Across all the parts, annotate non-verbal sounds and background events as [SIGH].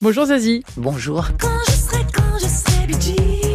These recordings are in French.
Bonjour Zazie. Bonjour. Quand je serai, quand je serai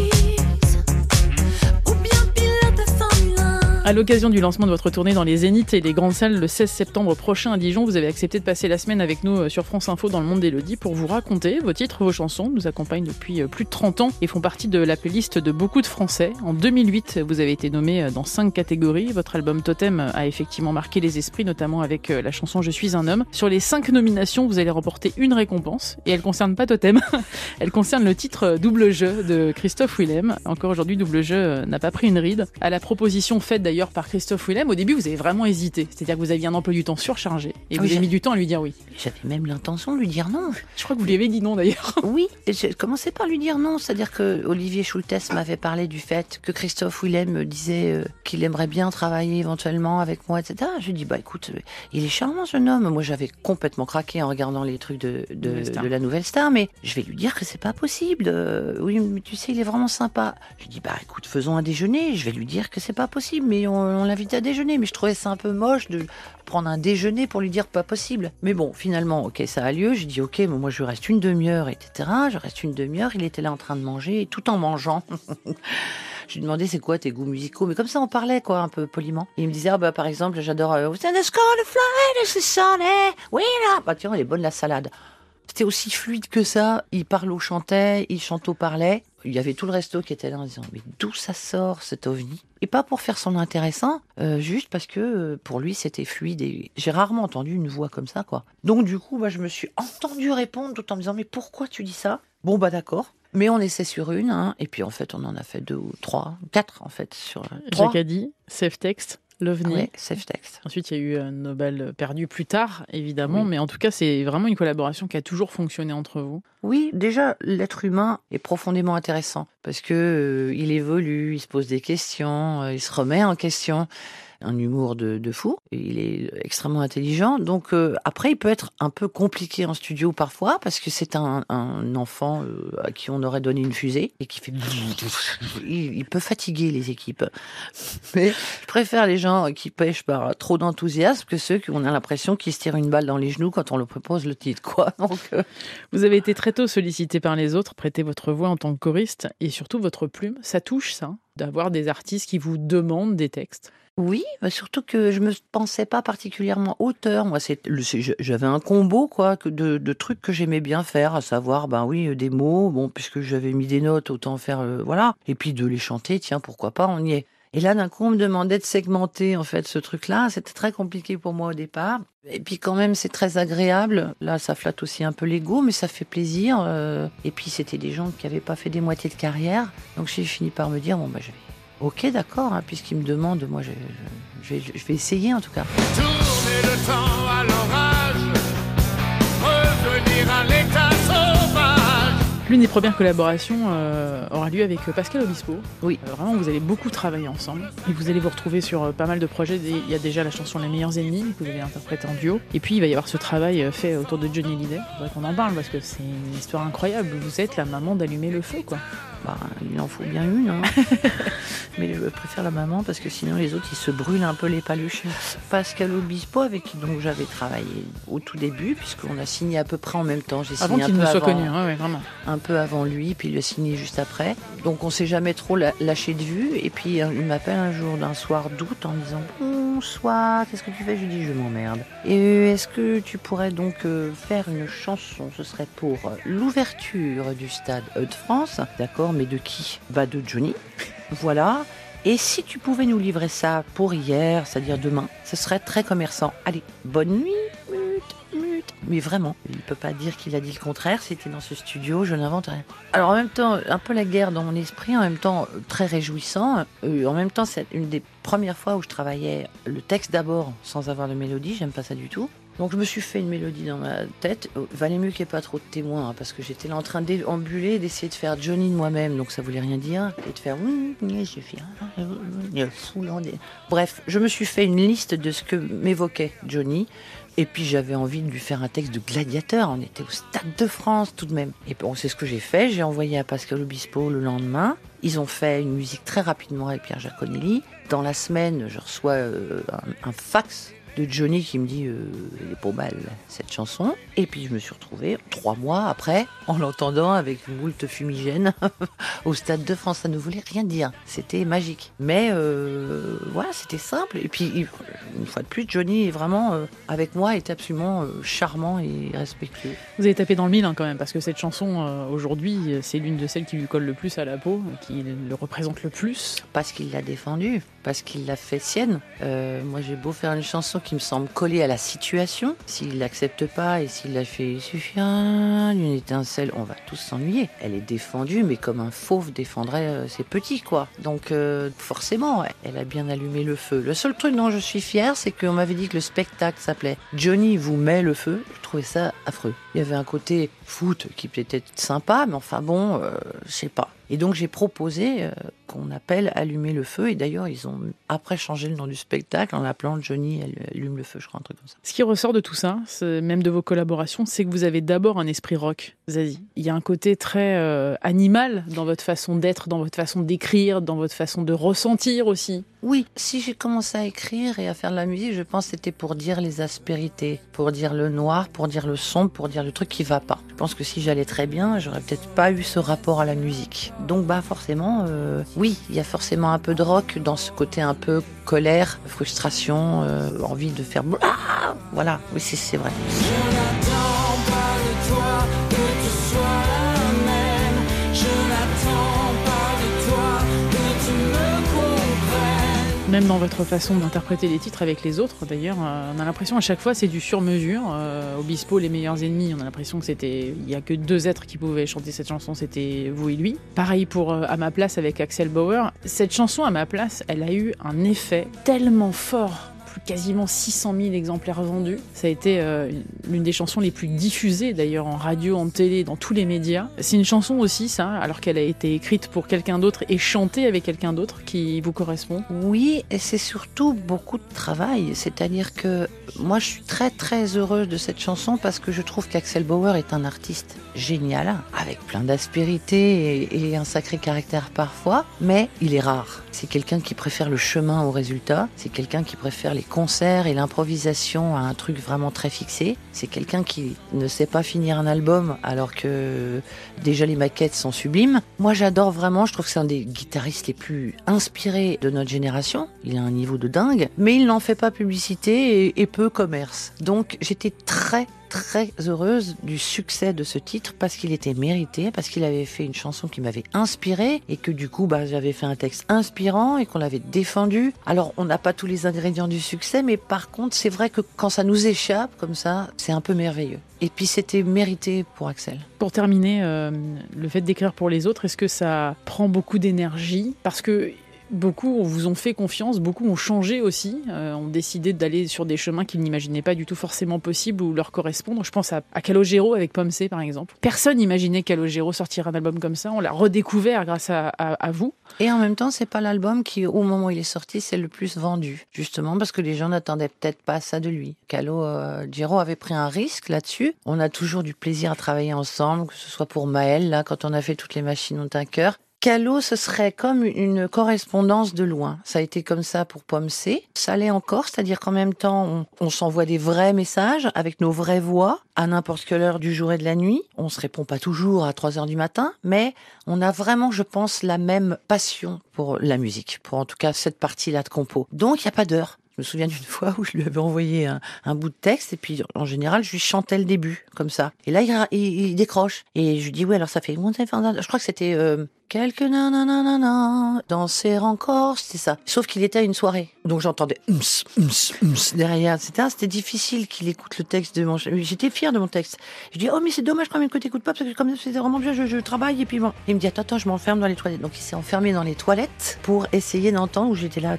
À l'occasion du lancement de votre tournée dans les Zéniths et les grandes salles le 16 septembre prochain à Dijon, vous avez accepté de passer la semaine avec nous euh, sur France Info dans le monde d'Elodie pour vous raconter vos titres, vos chansons. Nous accompagnent depuis euh, plus de 30 ans et font partie de la playlist de beaucoup de Français. En 2008, vous avez été nommé euh, dans 5 catégories. Votre album Totem a effectivement marqué les esprits, notamment avec la chanson Je suis un homme. Sur les 5 nominations, vous allez remporter une récompense et elle concerne pas Totem. [LAUGHS] elle concerne le titre Double jeu de Christophe Willem. Encore aujourd'hui, Double jeu n'a pas pris une ride. À la proposition faite d'ailleurs par Christophe Willem, au début vous avez vraiment hésité. C'est-à-dire que vous aviez un emploi du temps surchargé et vous Oui, avez j'ai- mis du temps à lui dire oui. J'avais même l'intention de lui dire non. Je crois que vous lui avez dit non d'ailleurs. [LAUGHS] Oui, j'ai commencé par lui dire non. C'est-à-dire que Olivier Schultes m'avait parlé du fait que Christophe Willem me disait euh, qu'il aimerait bien travailler éventuellement avec moi, etc. Je lui dis, bah écoute, euh, il est charmant ce homme. Moi, j'avais complètement craqué en regardant les trucs de, de, la nouvelle star, mais je vais lui dire que c'est pas possible. Euh, oui, mais tu sais, il est vraiment sympa. Je lui dis, bah écoute, faisons un déjeuner. Je vais lui dire que c'est pas possible, mais on, on l'invite à déjeuner. Mais je trouvais ça un peu moche de prendre un déjeuner pour lui dire pas possible. Mais bon, finalement, ok, ça a lieu. J'ai dit, ok, mais moi je reste une demi-heure, etc. Je reste une demi-heure. Il était là en train de manger, tout en mangeant. [LAUGHS] Je lui demandais c'est quoi tes goûts musicaux, mais comme ça on parlait quoi, un peu poliment. Et il me disait ah bah par exemple j'adore euh, the sky to fly, we are- Bah tiens elle est bonne la salade. C'était aussi fluide que ça. Il parle chantait, il chanteau parlait. Il y avait tout le resto qui était là en disant mais d'où ça sort cet ovni? Et pas pour faire son intéressant, euh, juste parce que euh, pour lui c'était fluide. Et j'ai rarement entendu une voix comme ça quoi. Donc du coup moi je me suis entendu répondre tout en me disant mais pourquoi tu dis ça? Bon bah d'accord. Mais on essaie sur une, hein, et puis en fait on en a fait deux ou trois, quatre en fait sur. Jacques a dit, Safe Text, l'OVNI. Ouais, safe text. Ensuite, il y a eu un Nobel perdu plus tard, évidemment, Oui. mais en tout cas, c'est vraiment une collaboration qui a toujours fonctionné entre vous. Oui, déjà l'être humain est profondément intéressant parce que euh, il évolue, il se pose des questions, euh, il se remet en question. Un humour de, fou, il est extrêmement intelligent. Donc euh, après, il peut être un peu compliqué en studio parfois parce que c'est un, enfant euh, à qui on aurait donné une fusée et qui fait. [LAUGHS] Il, il peut fatiguer les équipes. Mais je préfère les gens qui pêchent par trop d'enthousiasme que ceux qui on a l'impression qu'ils se tirent une balle dans les genoux quand on leur propose le titre, quoi. [LAUGHS] Donc euh, Vous avez été très tôt sollicité par les autres, prêter votre voix en tant que choriste et surtout votre plume. Ça touche ça, d'avoir des artistes qui vous demandent des textes. Oui, bah surtout que je me pensais pas particulièrement auteur. Moi, j'avais un combo quoi de, trucs que j'aimais bien faire, à savoir, ben oui, euh, des mots. Bon, puisque j'avais mis des notes, autant faire, euh, voilà. Et puis de les chanter, tiens, pourquoi pas, on y est. Et là, d'un coup, on me demandait de segmenter en fait ce truc-là. C'était très compliqué pour moi au départ. Et puis quand même, c'est très agréable. Là, ça flatte aussi un peu l'ego, mais ça fait plaisir. euh. Et puis c'était des gens qui n'avaient pas fait des moitiés de carrière. Donc j'ai fini par me dire, bon, bah je vais Ok, d'accord, hein, puisqu'il me demande, moi je, je- je vais, je vais essayer en tout cas. Tourner le temps à l'orage, revenir à l'état sauvage. L'une des premières collaborations euh, aura lieu avec Pascal Obispo. Oui. Euh, vraiment, vous allez beaucoup travailler ensemble. Et vous allez vous retrouver sur euh, pas mal de projets. Il y a déjà la chanson Les meilleurs ennemis que vous allez interpréter en duo. Et puis, il va y avoir ce travail euh, fait autour de Johnny Hallyday. Il faudrait qu'on en parle parce que c'est une histoire incroyable. Vous êtes la maman d'allumer le feu, quoi. Bah, il en faut bien une, hein. [LAUGHS] mais je préfère la maman parce que sinon les autres ils se brûlent un peu les paluches. Pascal Obispo avec qui donc j'avais travaillé au tout début puisqu'on a signé à peu près en même temps. J'ai signé un peu avant- connu, hein, ouais, vraiment. un peu avant lui, puis il a signé juste après. Donc on s'est jamais trop lâché de vue. Et puis il m'appelle un jour d'un soir d'août en me disant Bonsoir, qu'est-ce que tu fais? Je dis Je m'emmerde. Et euh, est-ce que tu pourrais donc euh, faire une chanson? Ce serait pour euh, l'ouverture du stade de France. D'accord, mais de qui? Bah de Johnny. [LAUGHS] Voilà. Et si tu pouvais nous livrer ça pour hier, c'est-à-dire demain, ce serait très commerçant. Allez, bonne nuit. Mais vraiment, il ne peut pas dire qu'il a dit le contraire. C'était dans ce studio, je n'invente rien. Alors en même temps, un peu la guerre dans mon esprit, en même temps très réjouissant. Euh, en même temps, c'est une des premières fois où je travaillais le texte d'abord sans avoir de mélodie. J'aime pas ça du tout. Donc je me suis fait une mélodie dans ma tête. Euh, Valait mieux qu'il n'y ait pas trop de témoins, hein, parce que j'étais là en train de déambuler, d'essayer de faire Johnny de moi-même, donc ça voulait rien dire, et de faire Bref, je me suis fait une liste de ce que m'évoquait Johnny, et puis j'avais envie de lui faire un texte de gladiateur. On était au Stade de France tout de même. Et bon, c'est ce que j'ai fait. J'ai envoyé à Pascal Obispo le lendemain. Ils ont fait une musique très rapidement avec Pierre Jaconelli. Dans la semaine, je reçois euh, un fax de Johnny qui me dit euh, Elle est pour balle, cette chanson. Et puis je me suis retrouvée trois mois après en l'entendant avec une moult fumigène [LAUGHS] au Stade de France. Ça ne voulait rien dire. C'était magique. Mais euh, voilà, c'était simple. Et puis, une fois de plus, Johnny est vraiment, euh, avec moi, est absolument euh, charmant et respectueux. Vous avez tapé dans le mille hein, quand même, parce que cette chanson, aujourd'hui, c'est l'une de celles qui lui colle le plus à la peau, qui le représente le plus. Parce qu'il l'a défendue, parce qu'il l'a fait sienne. Euh, moi, j'ai beau faire une chanson qui me semble coller à la situation. S'il l'accepte pas et s'il la fait, il suffit d'une étincelle, on va tous s'ennuyer. Elle est défendue, mais comme un fauve défendrait euh, ses petits, quoi. Donc, euh, forcément, elle a bien allumé le feu. Le seul truc dont je suis fière, c'est qu'on m'avait dit que le spectacle s'appelait Johnny vous met le feu. Ça affreux. Il y avait un côté foot qui peut être sympa, mais enfin bon, euh, je sais pas. Et donc j'ai proposé euh, qu'on appelle Allumer le feu. Et d'ailleurs, ils ont après changé le nom du spectacle en l'appelant Johnny Allume le feu, je crois, un truc comme ça. Ce qui ressort de tout ça, même de vos collaborations, c'est que vous avez d'abord un esprit rock, Zazie. Il y a un côté très euh, animal dans votre façon d'être, dans votre façon d'écrire, dans votre façon de ressentir aussi. Oui, si j'ai commencé à écrire et à faire de la musique, je pense que c'était pour dire les aspérités, pour dire le noir, pour dire le sombre, pour dire le truc qui va pas. Je pense que si j'allais très bien, j'aurais peut-être pas eu ce rapport à la musique. Donc bah forcément, euh, oui, il y a forcément un peu de rock dans ce côté un peu colère, frustration, euh, envie de faire voilà, oui c'est vrai. Même dans votre façon d'interpréter les titres avec les autres, d'ailleurs, euh, on a l'impression à chaque fois c'est du sur-mesure. Euh, Obispo, les meilleurs ennemis, on a l'impression que c'était, il y a que deux êtres qui pouvaient chanter cette chanson, c'était vous et lui. Pareil pour euh, À ma place avec Axel Bauer. Cette chanson À ma place, elle a eu un effet tellement fort. Quasiment 600 000 exemplaires vendus. Ça a été euh, l'une des chansons les plus diffusées d'ailleurs en radio, en télé, dans tous les médias. C'est une chanson aussi, ça, alors qu'elle a été écrite pour quelqu'un d'autre et chantée avec quelqu'un d'autre qui vous correspond. Oui, et c'est surtout beaucoup de travail. C'est-à-dire que moi, je suis très très heureuse de cette chanson parce que je trouve qu'Axel Bauer est un artiste génial, avec plein d'aspérité et un sacré caractère parfois, mais il est rare. C'est quelqu'un qui préfère le chemin au résultat. C'est quelqu'un qui préfère les concerts et l'improvisation à un truc vraiment très fixé. C'est quelqu'un qui ne sait pas finir un album alors que déjà les maquettes sont sublimes. Moi, j'adore vraiment. Je trouve que c'est un des guitaristes les plus inspirés de notre génération. Il a un niveau de dingue, mais il n'en fait pas publicité et, et peu commerce. Donc, j'étais très très heureuse du succès de ce titre parce qu'il était mérité, parce qu'il avait fait une chanson qui m'avait inspirée et que du coup bah, j'avais fait un texte inspirant et qu'on l'avait défendu. Alors on n'a pas tous les ingrédients du succès, mais par contre c'est vrai que quand ça nous échappe comme ça, c'est un peu merveilleux. Et puis c'était mérité pour Axel. Pour terminer, euh, le fait d'écrire pour les autres, est-ce que ça prend beaucoup d'énergie? Parce que beaucoup vous ont fait confiance, beaucoup ont changé aussi, euh, ont décidé d'aller sur des chemins qu'ils n'imaginaient pas du tout forcément possibles ou leur correspondre. Je pense à, à Calogero avec Pomme C par exemple. Personne n'imaginait Calogero sortir un album comme ça. On l'a redécouvert grâce à, à- vous. Et en même temps, c'est pas l'album qui, au moment où il est sorti, c'est le plus vendu. Justement parce que les gens n'attendaient peut-être pas ça de lui. Calo euh, avait pris un risque là-dessus. On a toujours du plaisir à travailler ensemble, que ce soit pour Maël, là, quand on a fait toutes les machines ont un cœur. Calo, ce serait comme une correspondance de loin. Ça a été comme ça pour Pomme C. Ça l'est encore, c'est-à-dire qu'en même temps, on, s'envoie des vrais messages avec nos vraies voix à n'importe quelle heure du jour et de la nuit. On se répond pas toujours à 3 heures du matin, mais on a vraiment, je pense, la même passion pour la musique, pour en tout cas cette partie-là de compo. Donc, il n'y a pas d'heure. Je me souviens d'une [LAUGHS] fois où je lui avais envoyé un, bout de texte et puis en général je lui chantais le début comme ça. Et là il, il décroche et je lui dis oui alors ça fait je crois que c'était euh, quelques nananana danser encore c'était ça. Sauf qu'il était à une soirée donc j'entendais ums, ums, ums derrière etc. C'était difficile qu'il écoute le texte de mon j'étais fière de mon texte. Je dis oh mais c'est dommage quand même que t'écoutes pas parce que comme c'était vraiment bien je, travaille et puis bon. Il me dit attends attends je m'enferme dans les toilettes donc il s'est enfermé dans les toilettes pour essayer d'entendre où j'étais là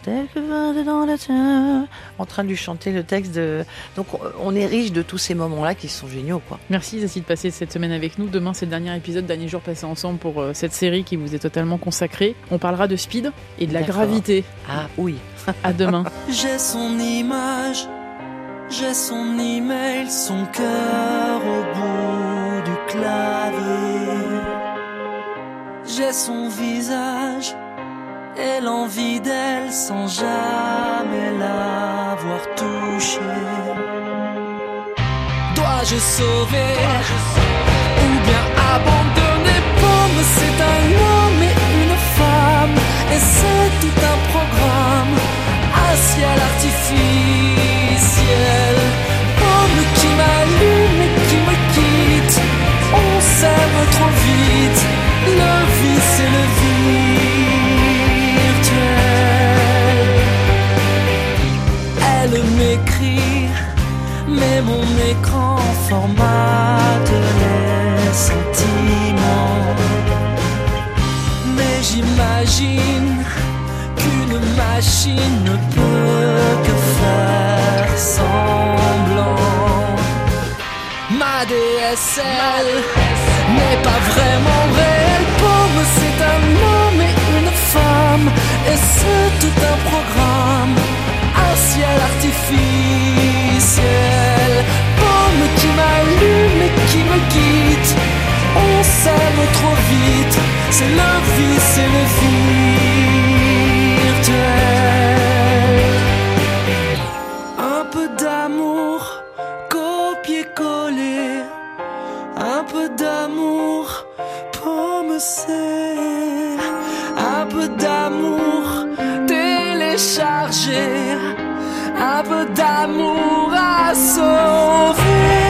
en train de lui chanter le texte de. Donc on- on est riche de tous ces moments-là qui sont géniaux, quoi. Merci Zazie de passer cette semaine avec nous. Demain c'est le dernier épisode, dernier jour passé ensemble pour euh, cette série qui vous est totalement consacrée. On parlera de speed et de la gravité. Ah oui. À demain. [LAUGHS] J'ai son image, j'ai son email, son cœur au bout du clavier. J'ai son visage et l'envie d'elle sans jamais l'avoir touché. toucher. Dois-je sauver? Ou bien abandonner? M'écrit mais mon écran formate les sentiments. Mais j'imagine qu'une machine ne peut que faire semblant. Ma DSL n'est pas vraiment réelle. Pomme, c'est un homme et une femme, et c'est tout c'est le vice et le virtuel. Un peu d'amour, copier-coller. Un peu d'amour, pomme c'est. Un peu d'amour, télécharger. Un peu d'amour à sauver.